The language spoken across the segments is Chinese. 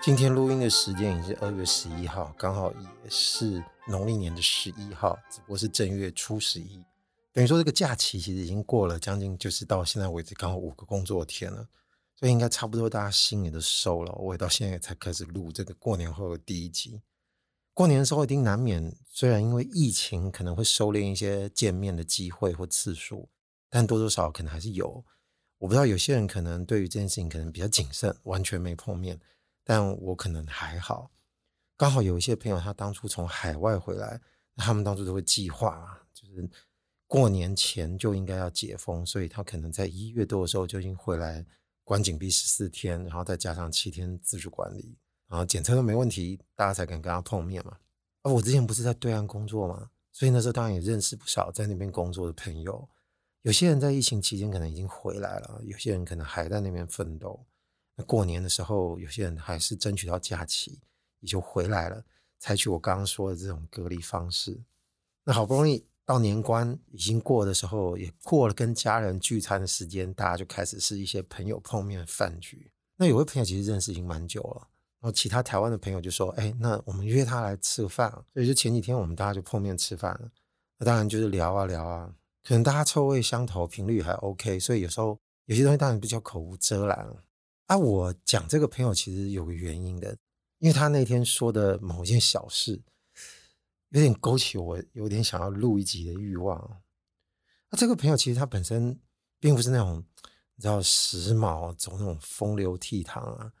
今天录音的时间已经是二月十一号，刚好也是农历年的十一号，只不过是正月初十一。等于说这个假期其实已经过了将近，就是到现在为止刚好五个工作天了，所以应该差不多大家心也都收了。我也到现在才开始录这个过年后的第一集。过年的时候一定难免，虽然因为疫情可能会收敛一些见面的机会或次数，但多多少少可能还是有。我不知道有些人可能对于这件事情可能比较谨慎，完全没碰面。但我可能还好，刚好有一些朋友，他当初从海外回来，他们当初都会计划，就是过年前就应该要解封，所以他可能在一月多的时候就已经回来关禁闭十四天，然后再加上七天自主管理，然后检测都没问题，大家才敢跟他碰面嘛。而我之前不是在对岸工作嘛，所以那时候当然也认识不少在那边工作的朋友，有些人在疫情期间可能已经回来了，有些人可能还在那边奋斗。那过年的时候，有些人还是争取到假期，也就回来了，采取我刚刚说的这种隔离方式。那好不容易到年关已经过的时候，也过了跟家人聚餐的时间，大家就开始是一些朋友碰面饭局。那有位朋友其实认识已经蛮久了，然后其他台湾的朋友就说：“哎，那我们约他来吃个饭。”所以就前几天我们大家就碰面吃饭了。那当然就是聊啊聊啊，可能大家臭味相投，频率还 OK，所以有时候有些东西当然比较口无遮拦。啊，我讲这个朋友其实有个原因的，因为他那天说的某件小事，有点勾起我有点想要录一集的欲望。那这个朋友其实他本身并不是那种你知道时髦、走那种风流倜傥啊，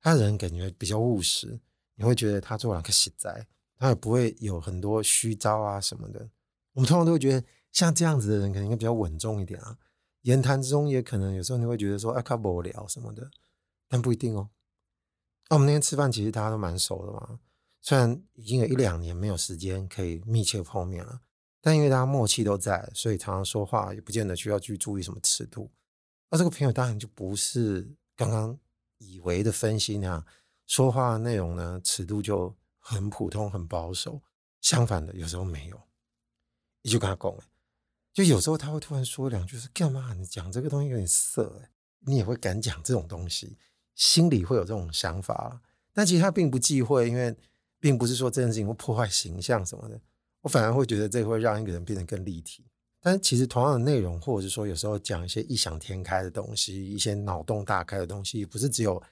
他人感觉比较务实，你会觉得他做两个实在，他也不会有很多虚招啊什么的。我们通常都会觉得像这样子的人，可能应该比较稳重一点啊，言谈之中也可能有时候你会觉得说，哎，他无聊什么的。但不一定哦。那我们那天吃饭，其实大家都蛮熟的嘛。虽然已经有一两年没有时间可以密切碰面了，但因为大家默契都在，所以常常说话也不见得需要去注意什么尺度。那这个朋友当然就不是刚刚以为的分析那样，说话内容呢，尺度就很普通、很保守。相反的，有时候没有，你就跟他讲，就有时候他会突然说两句，说干嘛？你讲这个东西有点色，你也会敢讲这种东西。心里会有这种想法，但其实他并不忌讳，因为并不是说这件事情会破坏形象什么的。我反而会觉得这会让一个人变得更立体。但其实同样的内容，或者是说有时候讲一些异想天开的东西，一些脑洞大开的东西，不是只有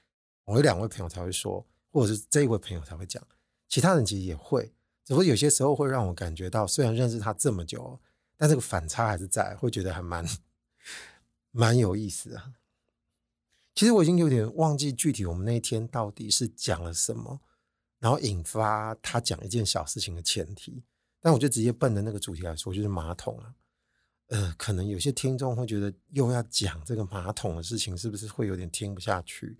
我有两位朋友才会说，或者是这一位朋友才会讲，其他人其实也会。只不过有些时候会让我感觉到，虽然认识他这么久，但这个反差还是在，会觉得还蛮蛮有意思啊。其实我已经有点忘记具体我们那天到底是讲了什么，然后引发他讲一件小事情的前提。但我就直接奔着那个主题来说，就是马桶啊。呃，可能有些听众会觉得又要讲这个马桶的事情，是不是会有点听不下去？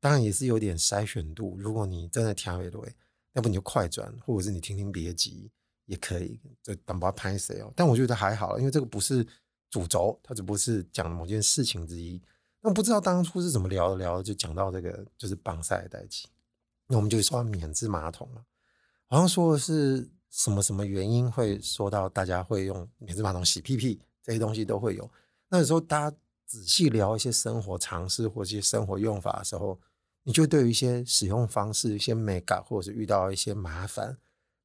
当然也是有点筛选度。如果你真的听不对，要不你就快转，或者是你听听别集也可以，就等把拍谁哦。但我觉得还好，因为这个不是主轴，它只不过是讲某件事情之一。那不知道当初是怎么聊，聊就讲到这个就是棒赛的代志，那我们就说免治马桶了，好像说的是什么什么原因会说到大家会用免治马桶洗屁屁这些东西都会有。那有时候大家仔细聊一些生活常识或一些生活用法的时候，你就对于一些使用方式、一些美感或者是遇到一些麻烦，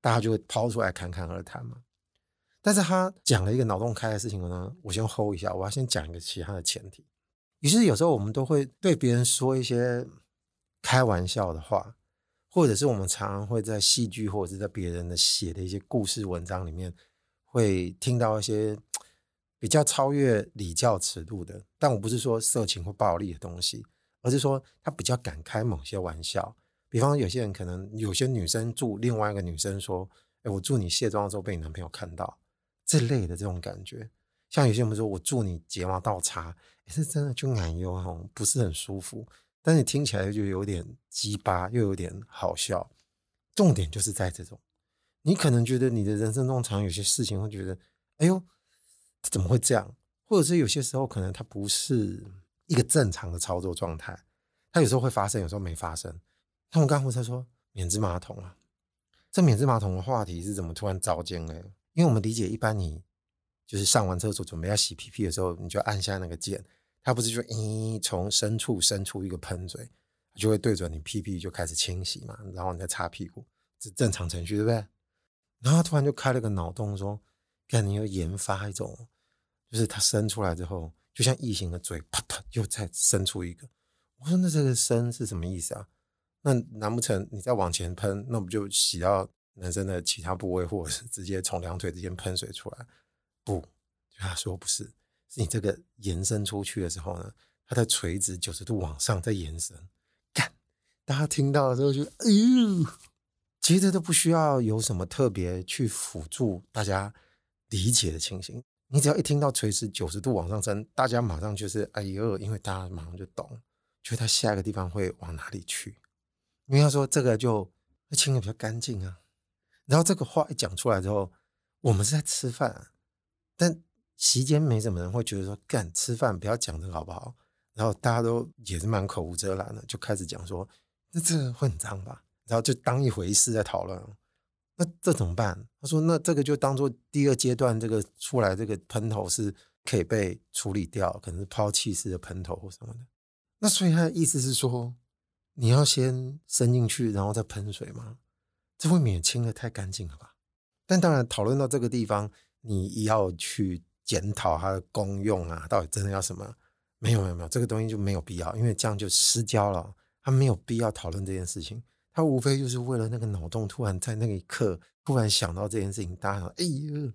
大家就会抛出来侃侃而谈嘛。但是他讲了一个脑洞开的事情呢，我先 hold 一下，我要先讲一个其他的前提。于是有时候我们都会对别人说一些开玩笑的话，或者是我们常常会在戏剧或者是在别人的写的一些故事文章里面，会听到一些比较超越礼教尺度的。但我不是说色情或暴力的东西，而是说他比较敢开某些玩笑。比方有些人可能有些女生祝另外一个女生说：“哎，我祝你卸妆的时候被你男朋友看到。”这类的这种感觉。像有些人说：“我祝你睫毛倒插。”也是真的就难用哦，不是很舒服，但是听起来就有点鸡巴，又有点好笑。重点就是在这种，你可能觉得你的人生中常有些事情会觉得，哎呦，怎么会这样？或者是有些时候可能它不是一个正常的操作状态，它有时候会发生，有时候没发生。他们刚不是说免治马桶啊？这免治马桶的话题是怎么突然召见呢？因为我们理解，一般你就是上完厕所准备要洗屁屁的时候，你就按下那个键，它不是就咦从深处伸出一个喷嘴，就会对准你屁屁就开始清洗嘛，然后你再擦屁股，这正常程序对不对？然后他突然就开了个脑洞说，看你要研发一种，就是它伸出来之后，就像异形的嘴，啪啪又再伸出一个。我说那这个伸是什么意思啊？那难不成你再往前喷，那不就洗到男生的其他部位，或者是直接从两腿之间喷水出来？不，他说不是，你这个延伸出去的时候呢，它的垂直九十度往上再延伸。干，大家听到的时候就哎呦，其实都不需要有什么特别去辅助大家理解的情形。你只要一听到垂直九十度往上升，大家马上就是哎呦，因为大家马上就懂，就他下一个地方会往哪里去。因为他说这个就清的比较干净啊，然后这个话一讲出来之后，我们是在吃饭啊，但席间没什么人会觉得说干吃饭不要讲这个好不好？然后大家都也是蛮口无遮拦的，就开始讲说那这个会很脏吧？然后就当一回事在讨论。那这怎么办？他说那这个就当做第二阶段，这个出来这个喷头是可以被处理掉，可能是抛弃式的喷头或什么的。那所以他的意思是说。你要先伸进去，然后再喷水吗？这未免清的太干净了吧？但当然，讨论到这个地方，你要去检讨它的功用啊，到底真的要什么？没有，没有，没有，这个东西就没有必要，因为这样就失焦了。他没有必要讨论这件事情，他无非就是为了那个脑洞，突然在那一刻突然想到这件事情，大家说：“哎呦，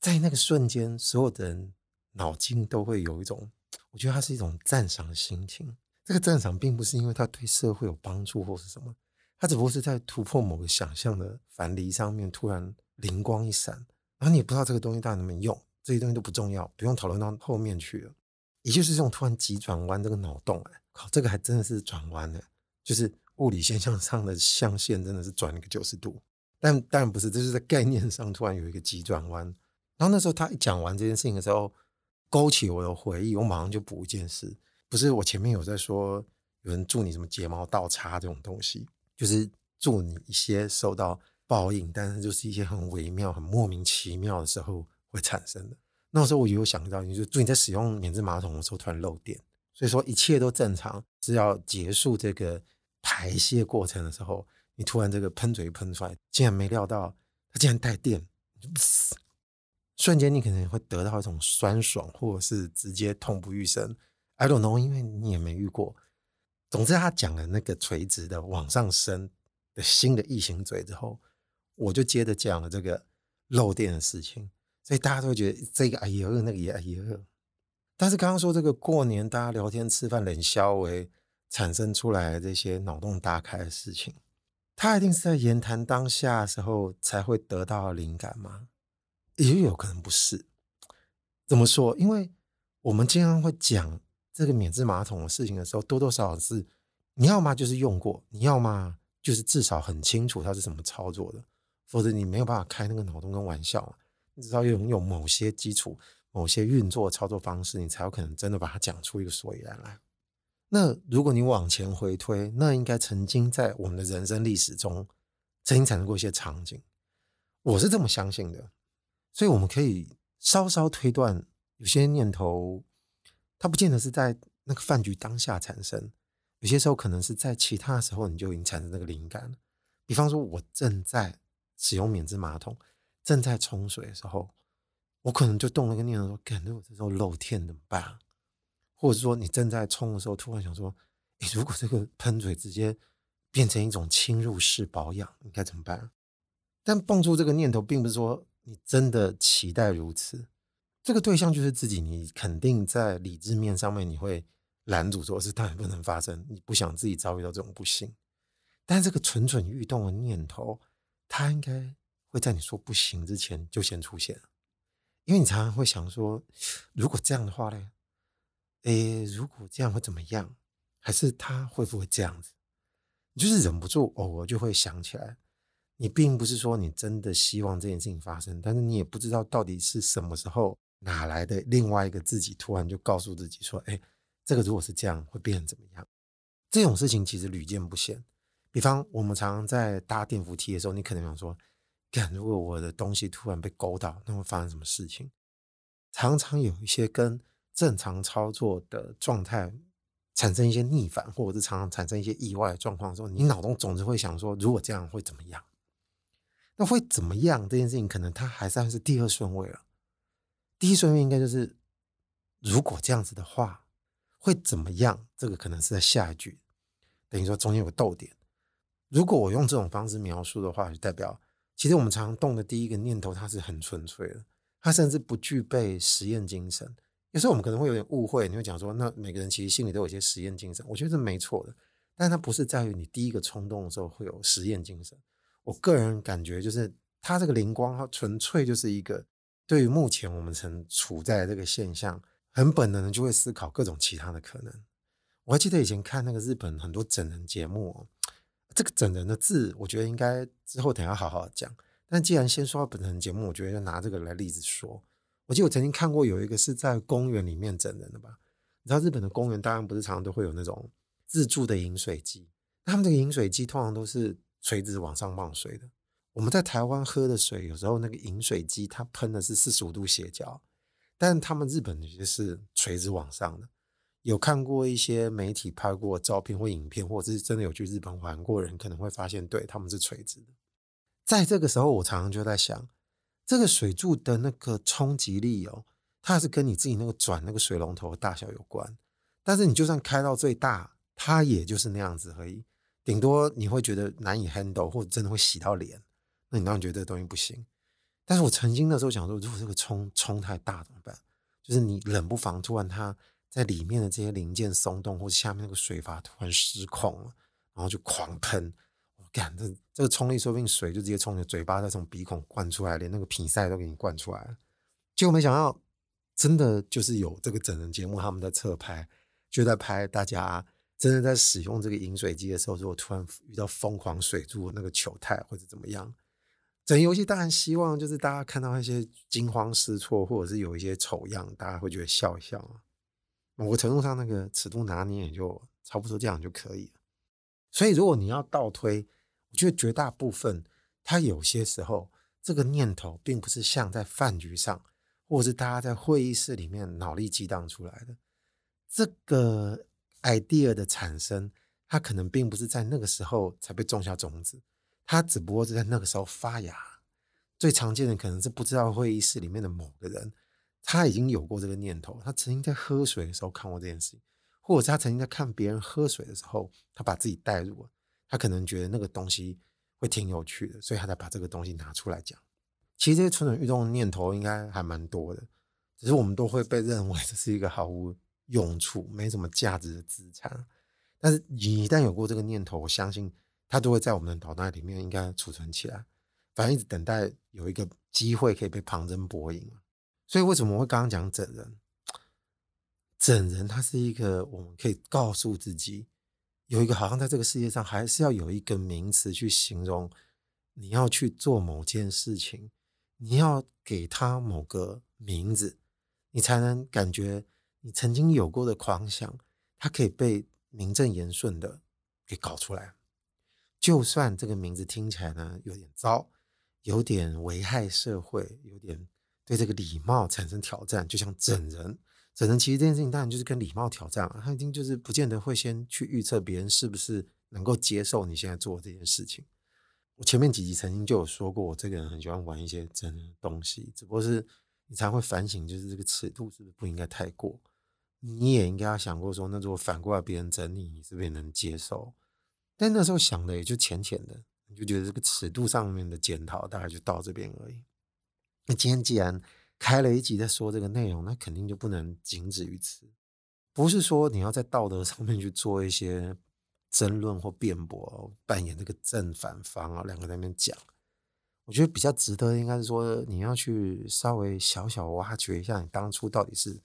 在那个瞬间，所有的人脑筋都会有一种，我觉得它是一种赞赏的心情。”这个赞赏并不是因为他对社会有帮助或是什么，他只不过是在突破某个想象的樊篱上面突然灵光一闪，然后你也不知道这个东西到底能不能用，这些东西都不重要，不用讨论到后面去了。也就是这种突然急转弯这个脑洞，哎，靠，这个还真的是转弯呢，就是物理现象上的象限真的是转了个九十度，但当然不是，这是在概念上突然有一个急转弯。然后那时候他一讲完这件事情的时候，勾起我的回忆，我马上就补一件事。不是我前面有在说，有人祝你什么睫毛倒插这种东西，就是祝你一些受到报应，但是就是一些很微妙、很莫名其妙的时候会产生的。那时候我有想到，你就你在使用免治马桶的时候突然漏电，所以说一切都正常，是要结束这个排泄过程的时候，你突然这个喷嘴喷出来，竟然没料到它竟然带电，瞬间你可能会得到一种酸爽，或者是直接痛不欲生。I don't know，因为你也没遇过。总之，他讲了那个垂直的往上升的新的异形嘴之后，我就接着讲了这个漏电的事情，所以大家都会觉得这个哎呦，那个也哎呦。但是刚刚说这个过年大家聊天吃饭冷笑为产生出来的这些脑洞大开的事情，他一定是在言谈当下的时候才会得到灵感吗？也有可能不是。怎么说？因为我们经常会讲。这个免治马桶的事情的时候，多多少少是你要么就是用过，你要么就是至少很清楚它是怎么操作的，否则你没有办法开那个脑洞跟玩笑。你至少拥有某些基础、某些运作操作方式，你才有可能真的把它讲出一个所以然来。那如果你往前回推，那应该曾经在我们的人生历史中曾经产生过一些场景，我是这么相信的。所以我们可以稍稍推断，有些念头。它不见得是在那个饭局当下产生，有些时候可能是在其他时候你就已经产生那个灵感了。比方说，我正在使用免治马桶，正在冲水的时候，我可能就动了个念头说：“感觉我这时候漏电怎么办？”或者说，你正在冲的时候，突然想说：“诶，如果这个喷嘴直接变成一种侵入式保养，应该怎么办？”但蹦出这个念头，并不是说你真的期待如此。这个对象就是自己，你肯定在理智面上面你会拦阻说，是当然不能发生，你不想自己遭遇到这种不幸。但这个蠢蠢欲动的念头，它应该会在你说不行之前就先出现，因为你常常会想说，如果这样的话呢？诶，如果这样会怎么样？还是他会不会这样子？你就是忍不住偶尔就会想起来。你并不是说你真的希望这件事情发生，但是你也不知道到底是什么时候。哪来的另外一个自己突然就告诉自己说：“哎，这个如果是这样，会变成怎么样？”这种事情其实屡见不鲜。比方我们常常在搭电扶梯的时候，你可能想说，干，如果我的东西突然被勾到，那会发生什么事情？常常有一些跟正常操作的状态产生一些逆反，或者是常常产生一些意外的状况的时候，你脑中总是会想说，如果这样会怎么样？那会怎么样？这件事情可能它还算是第二顺位了。第一顺位应该就是，如果这样子的话，会怎么样？这个可能是在下一句，等于说中间有个逗点。如果我用这种方式描述的话，就代表其实我们常常动的第一个念头，它是很纯粹的，它甚至不具备实验精神。有时候我们可能会有点误会，你会讲说，那每个人其实心里都有一些实验精神，我觉得这没错的，但它不是在于你第一个冲动的时候会有实验精神。我个人感觉就是，它这个灵光，它纯粹就是一个对于目前我们曾处在这个现象，很本能的就会思考各种其他的可能。我还记得以前看那个日本很多整人节目，这个整人的字，我觉得应该之后等下好好讲。但既然先说到本人节目，我觉得就拿这个来例子说。我记得我曾经看过有一个是在公园里面整人的吧？你知道日本的公园当然不是常常都会有那种自助的饮水机，他们这个饮水机通常都是。垂直往上冒水的，我们在台湾喝的水，有时候那个饮水机它喷的是四十五度斜角，但他们日本那些是垂直往上的。有看过一些媒体拍过照片或影片，或者是真的有去日本玩过人，可能会发现，对，他们是垂直的。在这个时候，我常常就在想，这个水柱的那个冲击力哦，它还是跟你自己那个转那个水龙头的大小有关。但是你就算开到最大，它也就是那样子而已。顶多你会觉得难以 handle，或者真的会洗到脸，那你当然觉得这东西不行。但是我曾经的时候想说，如果这个冲冲太大怎么办？就是你冷不防突然它在里面的这些零件松动，或者下面那个水阀突然失控了，然后就狂喷。我感，这这个冲力说不定水就直接冲你嘴巴再从鼻孔灌出来，连那个鼻塞都给你灌出来了。结果没想到，真的就是有这个整人节目，他们在侧拍，就在拍大家。真的在使用这个饮水机的时候，如果突然遇到疯狂水柱那个糗态或者怎么样，整游戏当然希望就是大家看到一些惊慌失措，或者是有一些丑样，大家会觉得笑一笑啊。某个程度上，那个尺度拿捏也就差不多这样就可以了。所以，如果你要倒推，我觉得绝大部分，它有些时候这个念头并不是像在饭局上，或者是大家在会议室里面脑力激荡出来的这个。idea 的产生，它可能并不是在那个时候才被种下种子，它只不过是在那个时候发芽。最常见的可能是不知道会议室里面的某个人，他已经有过这个念头，他曾经在喝水的时候看过这件事情，或者是他曾经在看别人喝水的时候，他把自己带入了，他可能觉得那个东西会挺有趣的，所以他才把这个东西拿出来讲。其实这些蠢蠢欲动的念头应该还蛮多的，只是我们都会被认为这是一个毫无。用处没什么价值的资产，但是你一旦有过这个念头，我相信它都会在我们的脑袋里面应该储存起来，反正一直等待有一个机会可以被旁征博引。所以为什么我会刚刚讲整人？整人它是一个我们可以告诉自己，有一个好像在这个世界上还是要有一个名词去形容你要去做某件事情，你要给它某个名字，你才能感觉。你曾经有过的狂想，它可以被名正言顺的给搞出来。就算这个名字听起来呢有点糟，有点危害社会，有点对这个礼貌产生挑战，就像整人，整人其实这件事情当然就是跟礼貌挑战了。他一定就是不见得会先去预测别人是不是能够接受你现在做的这件事情。我前面几集曾经就有说过，我这个人很喜欢玩一些整人的东西，只不过是。你才会反省，就是这个尺度是不是不应该太过？你也应该要想过说，那如果反过来别人整你，你是不是也能接受？但那时候想的也就浅浅的，你就觉得这个尺度上面的检讨大概就到这边而已。那今天既然开了一集在说这个内容，那肯定就不能仅止于此。不是说你要在道德上面去做一些争论或辩驳，扮演这个正反方啊，两个在那边讲。我觉得比较值得，应该是说你要去稍微小小挖掘一下，你当初到底是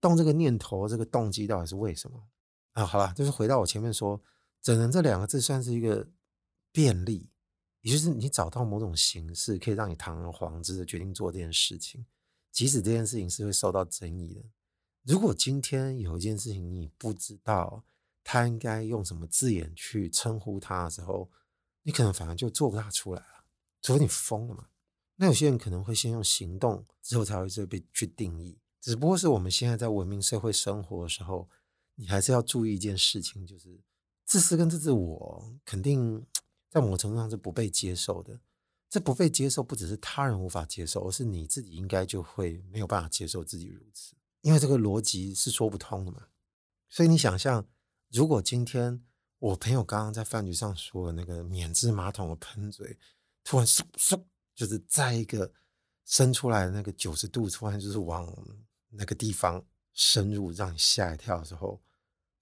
动这个念头，这个动机到底是为什么啊？好了，就是回到我前面说，整人这两个字算是一个便利，也就是你找到某种形式，可以让你堂而皇之的决定做这件事情，即使这件事情是会受到争议的。如果今天有一件事情你不知道他应该用什么字眼去称呼他的时候，你可能反而就做不大出来了，除非你疯了嘛。那有些人可能会先用行动，之后才会被去定义。只不过是我们现在在文明社会生活的时候，你还是要注意一件事情，就是自私跟自自我肯定在某程度上是不被接受的。这不被接受，不只是他人无法接受，而是你自己应该就会没有办法接受自己如此，因为这个逻辑是说不通的嘛。所以你想象，如果今天我朋友刚刚在饭局上说的那个免治马桶的喷嘴，突然嗖嗖，就是在一个伸出来那个九十度，突然就是往那个地方深入，让你吓一跳的时候，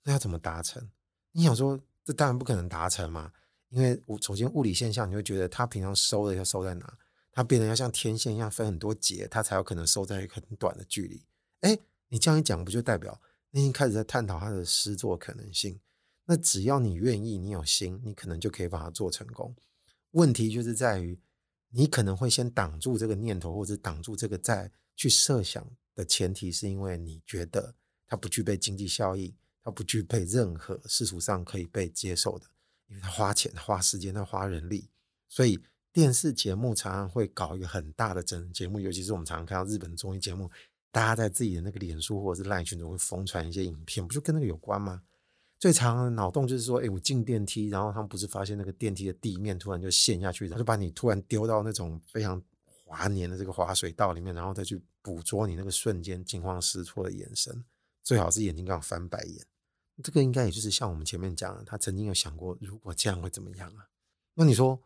那要怎么达成？你想说，这当然不可能达成嘛。因为我首先物理现象，你会觉得它平常收的要收在哪？它变得要像天线一样分很多节，它才有可能收在一个很短的距离。哎，你这样一讲，不就代表你已经开始在探讨它的施作可能性？那只要你愿意，你有心，你可能就可以把它做成功。问题就是在于，你可能会先挡住这个念头，或者挡住这个再去设想的前提，是因为你觉得它不具备经济效益，它不具备任何世俗上可以被接受的。因为他花钱、花时间、他花人力，所以电视节目常常会搞一个很大的整人节目，尤其是我们常常看到日本综艺节目，大家在自己的那个脸书或者是 LINE 群中会疯传一些影片，不就跟那个有关吗？最常的脑洞就是说，哎，我进电梯，然后他们不是发现那个电梯的地面突然就陷下去，然后就把你突然丢到那种非常滑黏的这个滑水道里面，然后再去捕捉你那个瞬间惊慌失措的眼神，最好是眼睛刚好翻白眼。这个应该也就是像我们前面讲的，他曾经有想过，如果这样会怎么样啊？那你说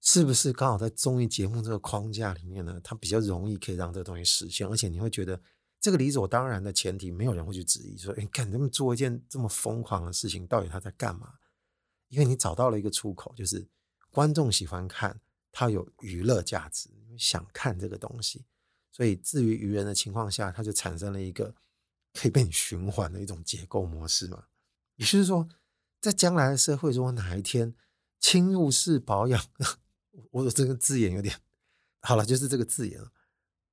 是不是刚好在综艺节目这个框架里面呢？它比较容易可以让这个东西实现，而且你会觉得这个理所当然的前提，没有人会去质疑说：“哎，看他们做一件这么疯狂的事情，到底他在干嘛？”因为你找到了一个出口，就是观众喜欢看，它有娱乐价值，想看这个东西，所以至于愚人的情况下，它就产生了一个可以被你循环的一种结构模式嘛。也就是说，在将来的社会中，哪一天侵入式保养，我的这个字眼有点好了，就是这个字眼了。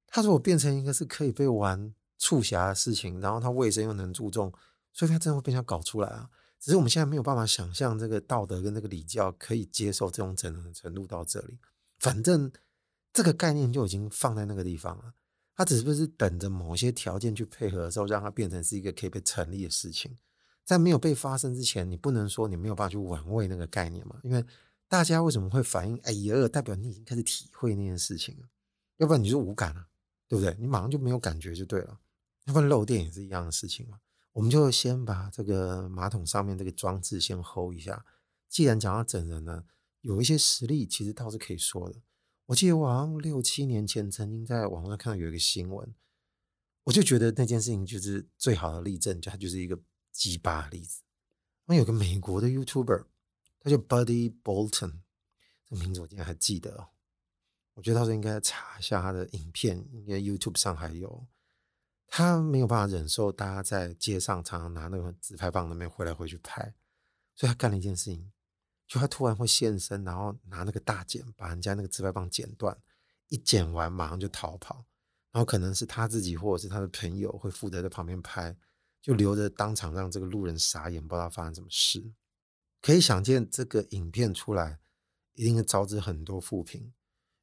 它如果变成一个是可以被玩促狭的事情，然后它卫生又能注重，所以它真的会被人家搞出来啊。只是我们现在没有办法想象这个道德跟这个礼教可以接受这种整容程度到这里。反正这个概念就已经放在那个地方了，它只是不是等着某些条件去配合的时候，让它变成是一个可以被成立的事情。在没有被发生之前，你不能说你没有办法去玩味那个概念嘛？因为大家为什么会反应？哎呀，代表你已经开始体会那件事情了，要不然你就无感了，对不对？你马上就没有感觉就对了。要不然漏电也是一样的事情嘛。我们就先把这个马桶上面这个装置先 hold 一下。既然讲到整人呢，有一些实例其实倒是可以说的。我记得我好像六七年前曾经在网络上看到有一个新闻，我就觉得那件事情就是最好的例证，就它就是一个。鸡巴例子，那有个美国的 YouTuber，他叫 Buddy Bolton，这个名字我竟然还记得哦。我觉得他说应该查一下他的影片，应该 YouTube 上还有。他没有办法忍受大家在街上常常拿那个自拍棒那边回来回去拍，所以他干了一件事情，就他突然会现身，然后拿那个大剪把人家那个自拍棒剪断，一剪完马上就逃跑，然后可能是他自己或者是他的朋友会负责在旁边拍。就留着当场让这个路人傻眼，不知道发生什么事。可以想见，这个影片出来一定会招致很多负评，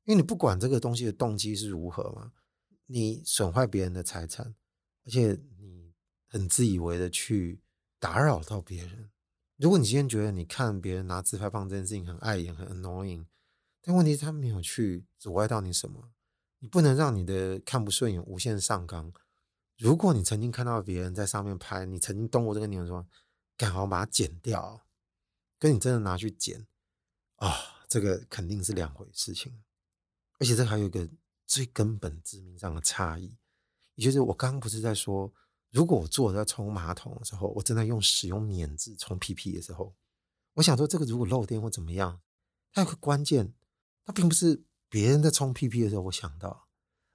因为你不管这个东西的动机是如何嘛，你损坏别人的财产，而且你很自以为的去打扰到别人。如果你今天觉得你看别人拿自拍棒这件事情很碍眼、很 annoying，但问题是他没有去阻碍到你什么，你不能让你的看不顺眼无限上纲。如果你曾经看到别人在上面拍，你曾经动过这个念头，说赶快把它剪掉，跟你真的拿去剪啊、这个肯定是两回事情。而且这还有一个最根本致命上的差异，也就是我刚刚不是在说，如果我坐在冲马桶的时候，我正在用使用免治冲屁屁的时候，我想说这个如果漏电或怎么样，它有个关键，它并不是别人在冲屁屁的时候我想到。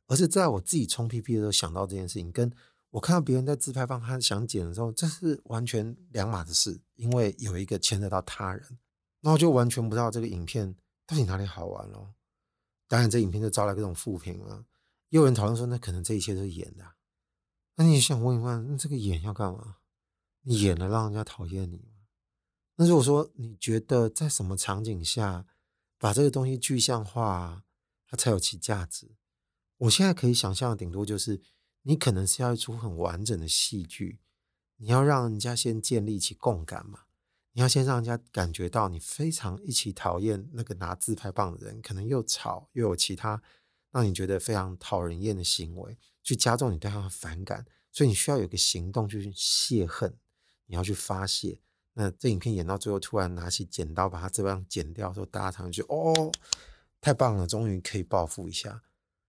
而是在我自己冲屁屁的时候想到这件事情，跟我看到别人在自拍棒他想剪的时候，这是完全两码子事。因为有一个牵扯到他人，那我就完全不知道这个影片到底哪里好玩咯。当然，这影片就招来各种负评了。也有人讨论说，那可能这一切都是演的。那你想问一问，那这个演要干嘛？你演了让人家讨厌你吗？那如果说你觉得在什么场景下把这个东西具象化，它才有其价值？我现在可以想象的顶多就是，你可能是要一出很完整的戏剧，你要让人家先建立起共感嘛，你要先让人家感觉到你非常一起讨厌那个拿自拍棒的人，可能又吵又有其他让你觉得非常讨人厌的行为，去加重你对他的反感，所以你需要有个行动去泄恨，你要去发泄。那这影片演到最后，突然拿起剪刀把他这样剪掉的时候，大家常常就哦，太棒了，终于可以报复一下。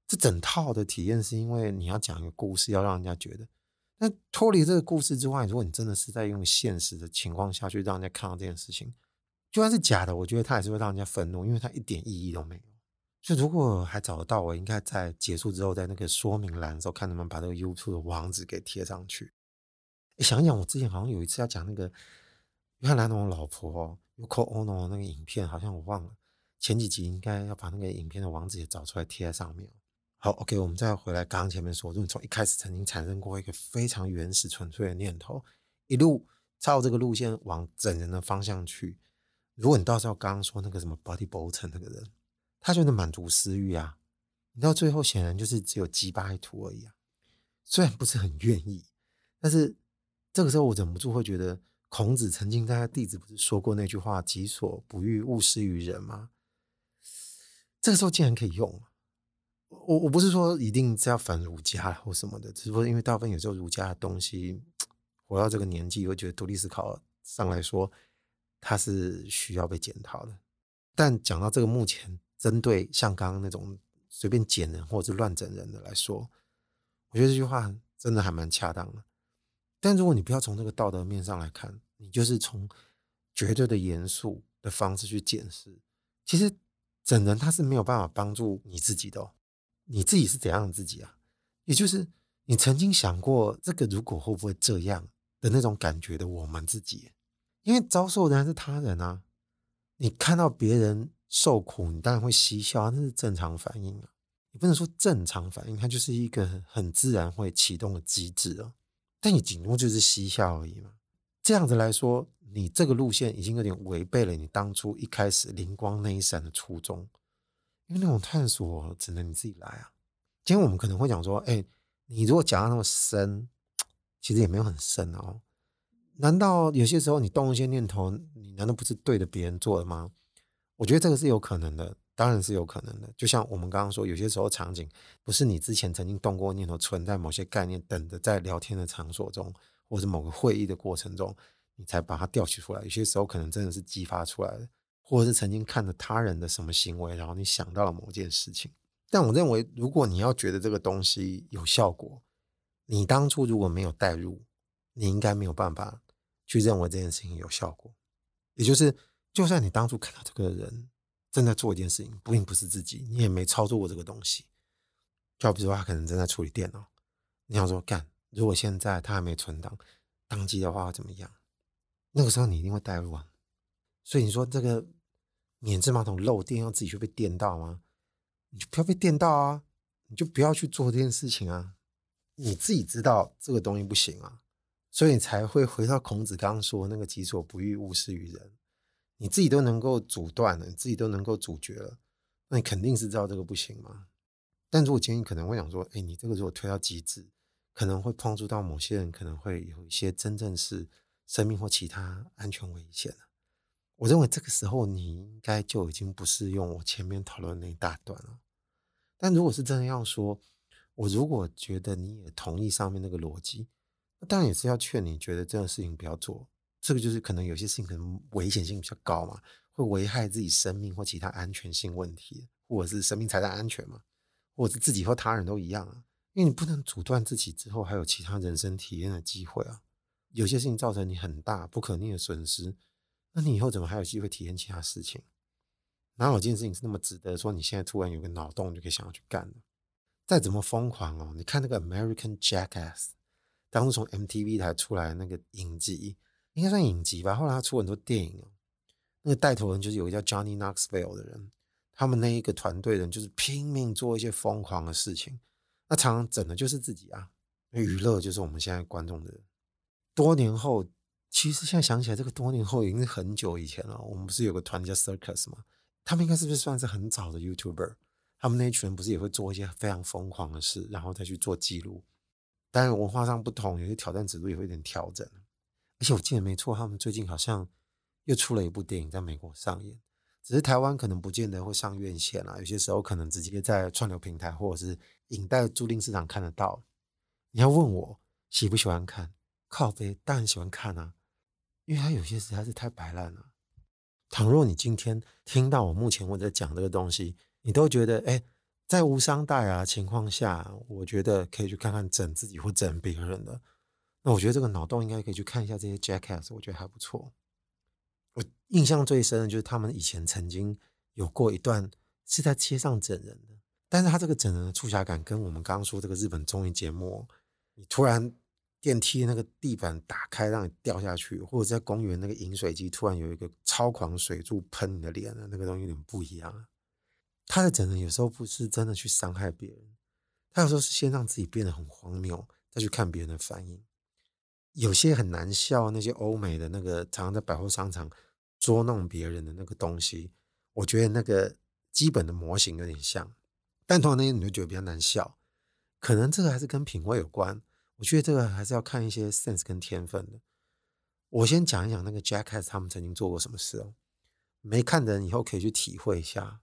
这整套的体验是因为你要讲一个故事，要让人家觉得。那脱离这个故事之外，如果你真的是在用现实的情况下去让人家看到这件事情，就算是假的，我觉得它也是会让人家愤怒，因为它一点意义都没有。所以如果还找得到，我应该在结束之后，在那个说明栏的时候，看能不能把这个 YouTube 的网址给贴上去。想一想，我之前好像有一次要讲那个。约翰·兰农老婆 Yoko Ono 那个影片，好像我忘了。前几集应该要把那个影片的网址也找出来贴在上面。好，OK，我们再回来刚刚前面说，如果你从一开始曾经产生过一个非常原始纯粹的念头，一路照这个路线往整人的方向去，如果你到时候刚刚说那个什么 Body Bolton 那个人，他就能满足私欲啊，你到最后显然就是只有鸡巴一图而已啊。虽然不是很愿意，但是这个时候我忍不住会觉得。孔子曾经在他弟子不是说过那句话“己所不欲，勿施于人”吗？这个时候竟然可以用。我我不是说一定是要反儒家或什么的，只是说因为大部分有时候儒家的东西，活到这个年纪，我觉得独立思考上来说，它是需要被检讨的。但讲到这个，目前针对像刚刚那种随便捡人或者是乱整人的来说，我觉得这句话真的还蛮恰当的。但如果你不要从这个道德面上来看，你就是从绝对的严肃的方式去检视，其实整人他是没有办法帮助你自己的。你自己是怎样的自己啊？也就是你曾经想过这个如果会不会这样的那种感觉的我们自己，因为遭受的人是他人啊。你看到别人受苦，你当然会嬉笑，那是正常反应啊。你不能说正常反应，它就是一个很自然会启动的机制啊。但你仅多就是嬉笑而已嘛。这样子来说，你这个路线已经有点违背了你当初一开始灵光那一闪的初衷。因为那种探索只能你自己来啊。今天我们可能会讲说，哎，你如果讲到那么深，其实也没有很深哦。难道有些时候你动一些念头，你难道不是对着别人做的吗？我觉得这个是有可能的。当然是有可能的，就像我们刚刚说，有些时候场景不是你之前曾经动过念头，存在某些概念，等着在聊天的场所中，或者某个会议的过程中，你才把它调取出来。有些时候可能真的是激发出来的，或者是曾经看了他人的什么行为，然后你想到了某件事情。但我认为，如果你要觉得这个东西有效果，你当初如果没有带入，你应该没有办法去认为这件事情有效果。也就是，就算你当初看到这个人。正在做一件事情，并不是自己，你也没操作过这个东西。就比如说，他可能正在处理电脑，你想说干，如果现在他还没存档，当机的话会怎么样？那个时候你一定会带入啊。所以你说这个免治马桶漏电要自己去被电到吗？你就不要被电到啊，你就不要去做这件事情啊。你自己知道这个东西不行啊，所以你才会回到孔子刚刚说那个“己所不欲，勿施于人”。你自己都能够阻断了，你自己都能够阻绝了，那你肯定是知道这个不行嘛。但如果今天可能会想说，哎，你这个如果推到极致，可能会碰触到某些人，可能会有一些真正是生命或其他安全危险的。我认为这个时候你应该就已经不是用我前面讨论那一大段了。但如果是真的要说，我如果觉得你也同意上面那个逻辑，那当然也是要劝你觉得这个事情不要做。这个就是可能有些事情可能危险性比较高嘛，会危害自己生命或其他安全性问题，或者是生命财产安全嘛，或者是自己或他人都一样啊。因为你不能阻断自己之后还有其他人生体验的机会啊。有些事情造成你很大不可逆的损失，那你以后怎么还有机会体验其他事情？哪有件事情是那么值得说你现在突然有个脑洞就可以想要去干的？再怎么疯狂哦，你看那个 American Jackass，当初从 MTV 台出来那个影集。应该算影集吧。后来他出很多电影哦，那个带头人就是有一个叫 Johnny Knoxville 的人，他们那一个团队人就是拼命做一些疯狂的事情。那常常整的就是自己啊，娱乐就是我们现在观众的。多年后其实现在想起来，这个多年后已经是很久以前了。我们不是有个团叫 Circus 吗？他们应该是不是算是很早的 YouTuber？他们那一群人不是也会做一些非常疯狂的事，然后再去做记录。当然文化上不同，有些挑战尺度也会有点调整。而且我记得没错，他们最近好像又出了一部电影在美国上映，只是台湾可能不见得会上院线啊。有些时候可能直接在串流平台或者是影带租赁市场看得到。你要问我喜不喜欢看？靠北，当然喜欢看啊。因为它有些实在是太白烂了。倘若你今天听到我目前我在讲这个东西，你都觉得哎，在无伤大雅的情况下，我觉得可以去看看整自己或整别人的。那我觉得这个脑洞应该可以去看一下这些 Jackass，我觉得还不错。我印象最深的就是他们以前曾经有过一段是在街上整人的，但是他这个整人的促狭感跟我们刚刚说这个日本综艺节目，你突然。电梯那个地板打开，让你掉下去，或者在公园那个饮水机突然有一个超狂水柱喷你的脸那个东西有点不一样。他的整人有时候不是真的去伤害别人，他有时候是先让自己变得很荒谬，再去看别人的反应。有些很难笑，那些欧美的那个常常在百货商场捉弄别人的那个东西，我觉得那个基本的模型有点像，但通常那些你就觉得比较难笑，可能这个还是跟品味有关。我觉得这个还是要看一些 sense 跟天分的。我先讲一讲那个 Jackass 他们曾经做过什么事哦。没看的人以后可以去体会一下。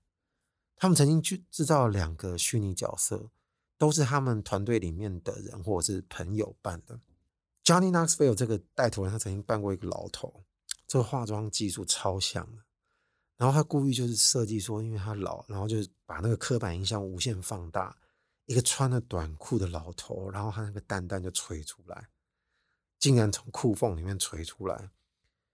他们曾经去制造两个虚拟角色，都是他们团队里面的人或者是朋友扮的。Johnny Knoxville 这个带头人，他曾经扮过一个老头，这个化妆技术超像的。然后他故意就是设计说，因为他老，然后就是把那个刻板印象无限放大。一个穿了短裤的老头，然后他那个蛋蛋就垂出来，竟然从裤缝里面垂出来，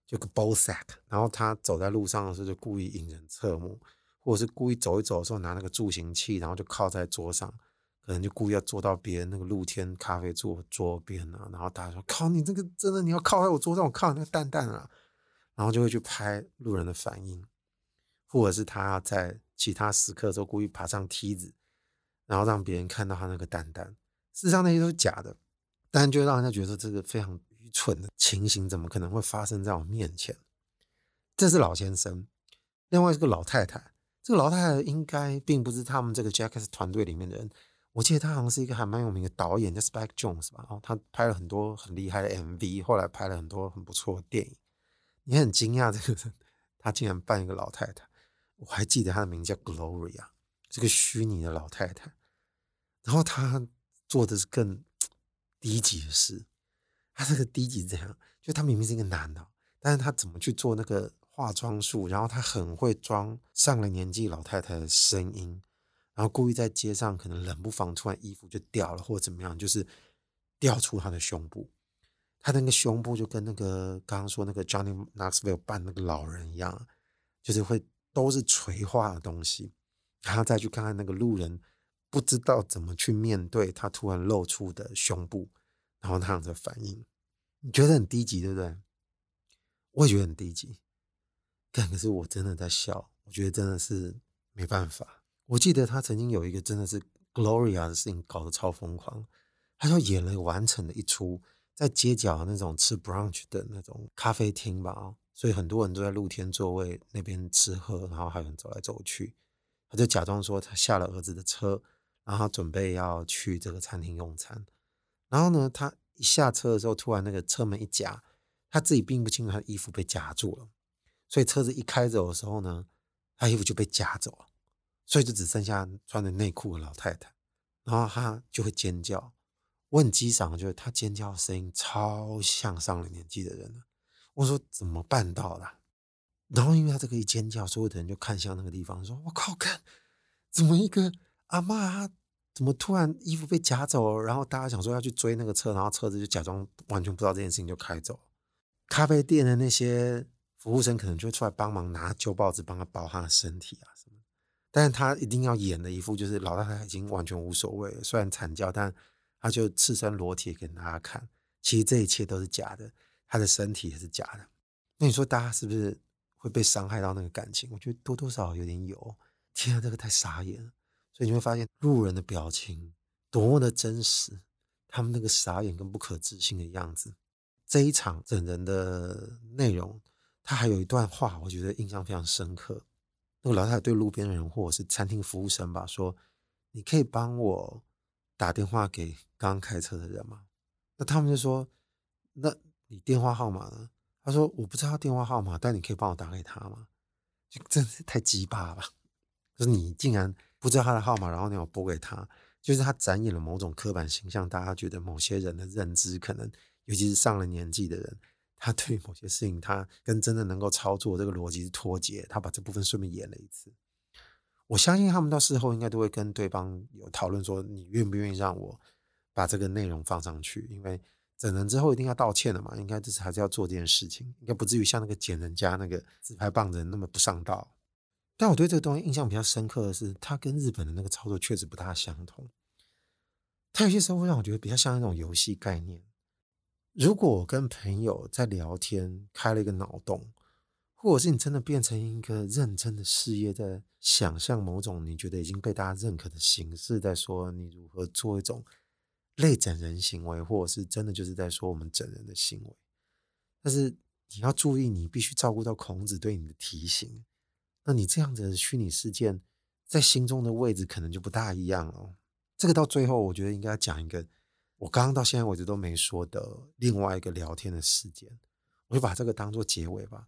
就个 b o l sack。然后他走在路上的时候，就故意引人侧目，或者是故意走一走的时候拿那个助行器，然后就靠在桌上，可能就故意要坐到别人那个露天咖啡座桌边啊。然后大家说：“靠，你这个真的你要靠在我桌上，我靠那个蛋蛋啊！”然后就会去拍路人的反应，或者是他在其他时刻的时候故意爬上梯子。然后让别人看到他那个蛋蛋，事实上那些都是假的，但就让人家觉得这个非常愚蠢的情形怎么可能会发生在我面前？这是老先生，另外是个老太太。这个老太太应该并不是他们这个 Jack's 团队里面的人，我记得他好像是一个还蛮有名的导演，叫 Spike Jones 吧。然后他拍了很多很厉害的 MV，后来拍了很多很不错的电影。你很惊讶这个人，他竟然扮一个老太太。我还记得他的名字叫 Gloria，这个虚拟的老太太。然后他做的是更低级的事，他这个低级是这样，就他明明是一个男的，但是他怎么去做那个化妆术？然后他很会装上了年纪老太太的声音，然后故意在街上可能冷不防突然衣服就掉了或者怎么样，就是掉出他的胸部，他的那个胸部就跟那个刚刚说那个 Johnny Knoxville 扮那个老人一样，就是会都是垂化的东西，然后再去看看那个路人。不知道怎么去面对他突然露出的胸部，然后那样的反应，你觉得很低级，对不对？我也觉得很低级。但可是我真的在笑，我觉得真的是没办法。我记得他曾经有一个真的是 Gloria 的事情搞得超疯狂，他就演了完整的一出在街角那种吃 brunch 的那种咖啡厅吧，所以很多人都在露天座位那边吃喝，然后还有人走来走去，他就假装说他下了儿子的车。然后准备要去这个餐厅用餐，然后呢，他一下车的时候，突然那个车门一夹，他自己并不清楚他的衣服被夹住了，所以车子一开走的时候呢，他衣服就被夹走了，所以就只剩下穿着内裤的老太太，然后他就会尖叫。我很机长，就是他尖叫的声音超像上了年纪的人了。我说怎么办到的？然后因为他这个一尖叫，所有的人就看向那个地方，说：“我靠，看怎么一个。”阿嬷，他怎么突然衣服被夹走？然后大家想说要去追那个车，然后车子就假装完全不知道这件事情就开走。咖啡店的那些服务生可能就会出来帮忙拿旧报纸帮他包他的身体啊什么。但是他一定要演的一副就是老太太已经完全无所谓了，虽然惨叫，但他就赤身裸体给大家看。其实这一切都是假的，他的身体也是假的。那你说大家是不是会被伤害到那个感情？我觉得多多少少有点有。天啊，这个太傻眼了。所以你会发现路人的表情多么的真实，他们那个傻眼跟不可置信的样子。这一场整人的内容，他还有一段话，我觉得印象非常深刻。那个老太太对路边的人或者是餐厅服务生吧说：“你可以帮我打电话给刚刚开车的人吗？”那他们就说：“那你电话号码呢？”他说：“我不知道电话号码，但你可以帮我打给他吗？”就真是太鸡巴了吧！就是你竟然不知道他的号码，然后你有拨给他，就是他展演了某种刻板形象。大家觉得某些人的认知，可能尤其是上了年纪的人，他对某些事情，他跟真的能够操作这个逻辑是脱节。他把这部分顺便演了一次。我相信他们到事后应该都会跟对方有讨论说：“你愿不愿意让我把这个内容放上去？”因为整人之后一定要道歉的嘛，应该这次还是要做这件事情，应该不至于像那个捡人家那个自拍棒的人那么不上道。但我对这个东西印象比较深刻的是，它跟日本的那个操作确实不大相同。它有些时候会让我觉得比较像一种游戏概念。如果我跟朋友在聊天，开了一个脑洞，或者是你真的变成一个认真的事业，在想象某种你觉得已经被大家认可的形式，在说你如何做一种。类整人行为，或者是真的就是在说我们整人的行为，但是你要注意，你必须照顾到孔子对你的提醒。那你这样子的虚拟事件在心中的位置可能就不大一样了。这个到最后，我觉得应该讲一个我刚刚到现在为止都没说的另外一个聊天的事件，我就把这个当做结尾吧。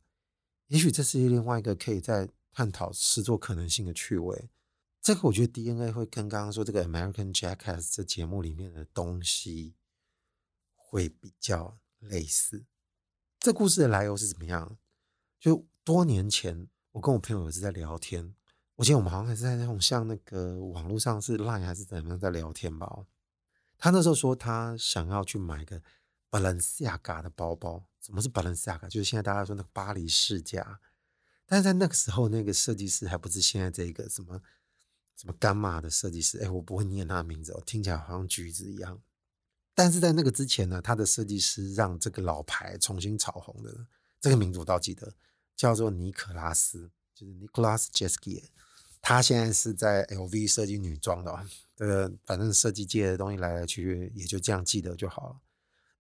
也许这是另外一个可以再探讨诗作可能性的趣味。这个我觉得 DNA 会跟刚刚说这个 American Jackass 这节目里面的东西会比较类似。这故事的来由是怎么样？就多年前，我跟我朋友有一次在聊天，我记得我们好像还是在那种像那个网络上是 Line 还是怎么样在聊天吧。他那时候说他想要去买个 Balenciaga 的包包。什么是 Balenciaga？就是现在大家说那个巴黎世家。但是在那个时候，那个设计师还不是现在这个什么。什么干嘛的设计师？哎，我不会念他的名字哦，听起来好像橘子一样。但是在那个之前呢，他的设计师让这个老牌重新炒红的这个名字我倒记得，叫做尼可拉斯，就是 Nicolas Ghesquière。他现在是在 LV 设计女装的，这个反正设计界的东西来来去去，也就这样记得就好了。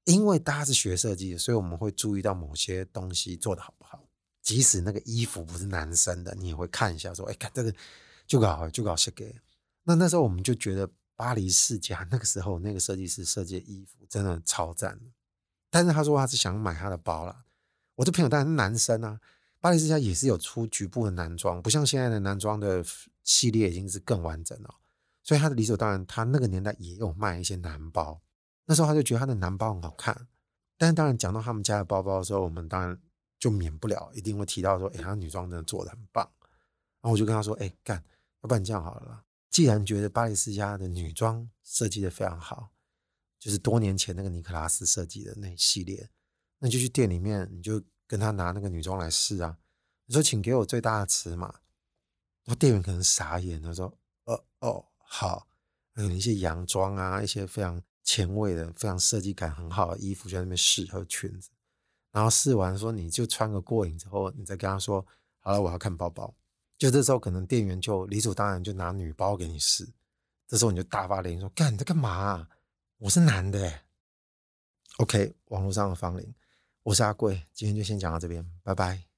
因为大家是学设计的，所以我们会注意到某些东西做得好不好。即使那个衣服不是男生的，你也会看一下，说：“哎，看这个。”就搞就搞设计，那那时候我们就觉得巴黎世家那个时候那个设计师设计的衣服真的超赞，但是他说他是想买他的包啦。我的朋友当然是男生啊，巴黎世家也是有出局部的男装，不像现在的男装的系列已经是更完整了，所以他的理所当然，他那个年代也有卖一些男包。那时候他就觉得他的男包很好看，但是当然讲到他们家的包包的时候，我们当然就免不了一定会提到说，哎，他女装真的做得很棒。然后我就跟他说，哎，干。要不然这样好了，既然觉得巴黎世家的女装设计的非常好，就是多年前那个尼克拉斯设计的那系列，那就去店里面，你就跟他拿那个女装来试啊。你说，请给我最大的尺码，然后店员可能傻眼，他说：“哦哦，好。”有一些洋装啊，一些非常前卫的、非常设计感很好的衣服，就在那边试，还有裙子。然后试完说，你就穿个过瘾之后，你再跟他说：“好了，我要看包包。”就这时候，可能店员就理所当然就拿女包给你试。这时候你就大发雷霆说：“干，你在干嘛？我是男的欸。” OK，网络上的芳龄，我是阿贵，今天就先讲到这边，拜拜。